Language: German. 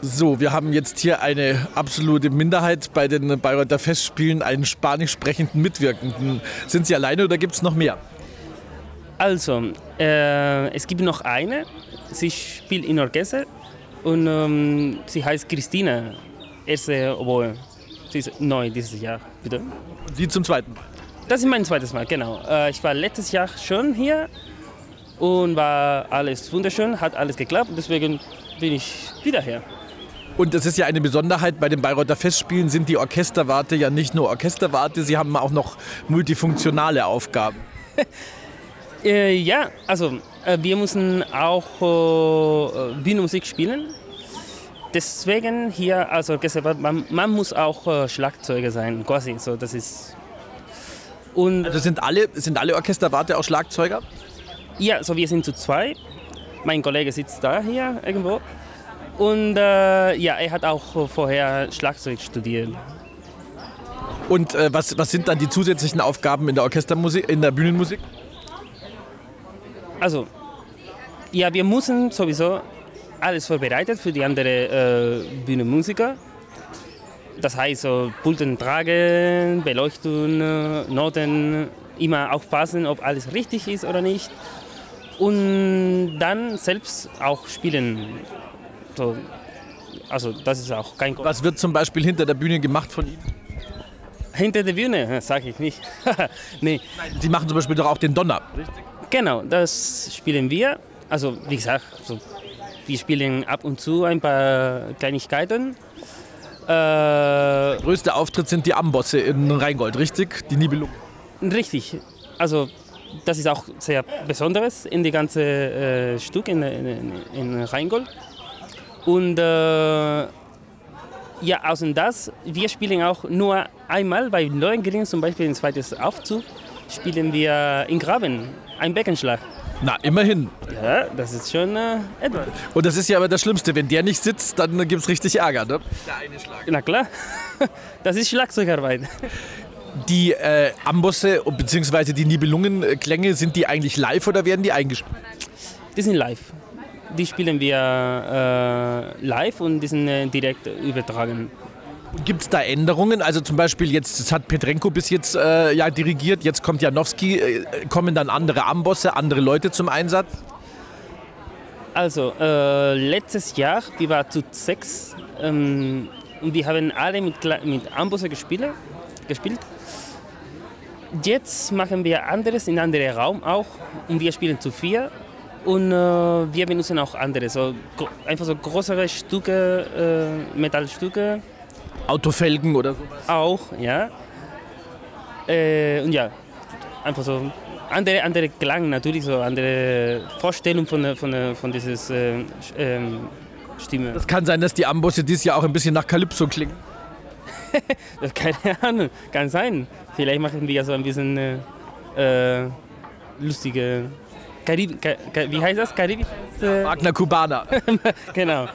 So, wir haben jetzt hier eine absolute Minderheit bei den Bayreuther Festspielen, einen spanisch sprechenden Mitwirkenden. Sind Sie alleine oder gibt es noch mehr? Also, äh, es gibt noch eine. Sie spielt in Orchester und ähm, sie heißt Christina. Erste Oboe. Sie ist neu dieses Jahr, bitte. Sie zum zweiten Mal? Das ist mein zweites Mal, genau. Äh, ich war letztes Jahr schon hier und war alles wunderschön, hat alles geklappt. Deswegen bin ich wieder hier. Und es ist ja eine Besonderheit, bei den Bayreuther Festspielen sind die Orchesterwarte ja nicht nur Orchesterwarte, sie haben auch noch multifunktionale Aufgaben. äh, ja, also äh, wir müssen auch äh, Bühnenmusik spielen. Deswegen hier als Orchesterwart, man, man muss auch äh, Schlagzeuger sein, quasi. So, das ist und also sind alle, sind alle Orchesterwarte auch Schlagzeuger? Ja, so wir sind zu zwei. Mein Kollege sitzt da hier irgendwo. Und äh, ja, er hat auch vorher Schlagzeug studiert. Und äh, was, was sind dann die zusätzlichen Aufgaben in der Orchestermusik, in der Bühnenmusik? Also, ja, wir müssen sowieso alles vorbereitet für die anderen äh, Bühnenmusiker. Das heißt, so Pulten tragen, Beleuchtung, Noten, immer aufpassen, ob alles richtig ist oder nicht. Und dann selbst auch spielen. So, also das ist auch kein Was wird zum Beispiel hinter der Bühne gemacht von Ihnen? Hinter der Bühne, sage ich nicht. nee. Nein, Sie machen zum Beispiel doch auch den Donner, richtig? Genau, das spielen wir. Also wie gesagt, so, wir spielen ab und zu ein paar Kleinigkeiten. Äh, der größte Auftritt sind die Ambosse in Rheingold, richtig? Die Nibelungen. Richtig. Also das ist auch sehr Besonderes in die ganze äh, Stück in, in, in Rheingold. Und äh, ja, außer das, wir spielen auch nur einmal bei Lohengrin, zum Beispiel im zweiten Aufzug, spielen wir in Graben, ein Beckenschlag. Na, immerhin. Ja, das ist schon äh, etwas. Und das ist ja aber das Schlimmste, wenn der nicht sitzt, dann gibt es richtig Ärger, ne? Der eine Schlag. Na klar, das ist Schlagzeugarbeit. Die äh, Ambosse bzw. die Nibelungenklänge, sind die eigentlich live oder werden die eingespielt? Die sind live die spielen wir äh, live und die sind äh, direkt übertragen. Gibt es da Änderungen? Also zum Beispiel jetzt hat Petrenko bis jetzt äh, ja dirigiert, jetzt kommt Janowski. Äh, kommen dann andere Ambosse, andere Leute zum Einsatz? Also äh, letztes Jahr, wir waren zu sechs ähm, und wir haben alle mit, mit Ambosse gespielt, gespielt. Jetzt machen wir anderes in anderen Raum auch und wir spielen zu vier und äh, wir benutzen auch andere, so, einfach so größere Stücke, äh, Metallstücke. Autofelgen oder sowas? Auch, ja. Äh, und ja, einfach so andere, andere Klang natürlich, so andere Vorstellung von, von, von dieses äh, ähm, Stimme. Das kann sein, dass die Ambosse dieses Jahr auch ein bisschen nach Calypso klingen. keine Ahnung, kann sein. Vielleicht machen wir ja so ein bisschen äh, äh lustige Karib Ka wie heißt das? Karibik? Wagner Kubaner. genau.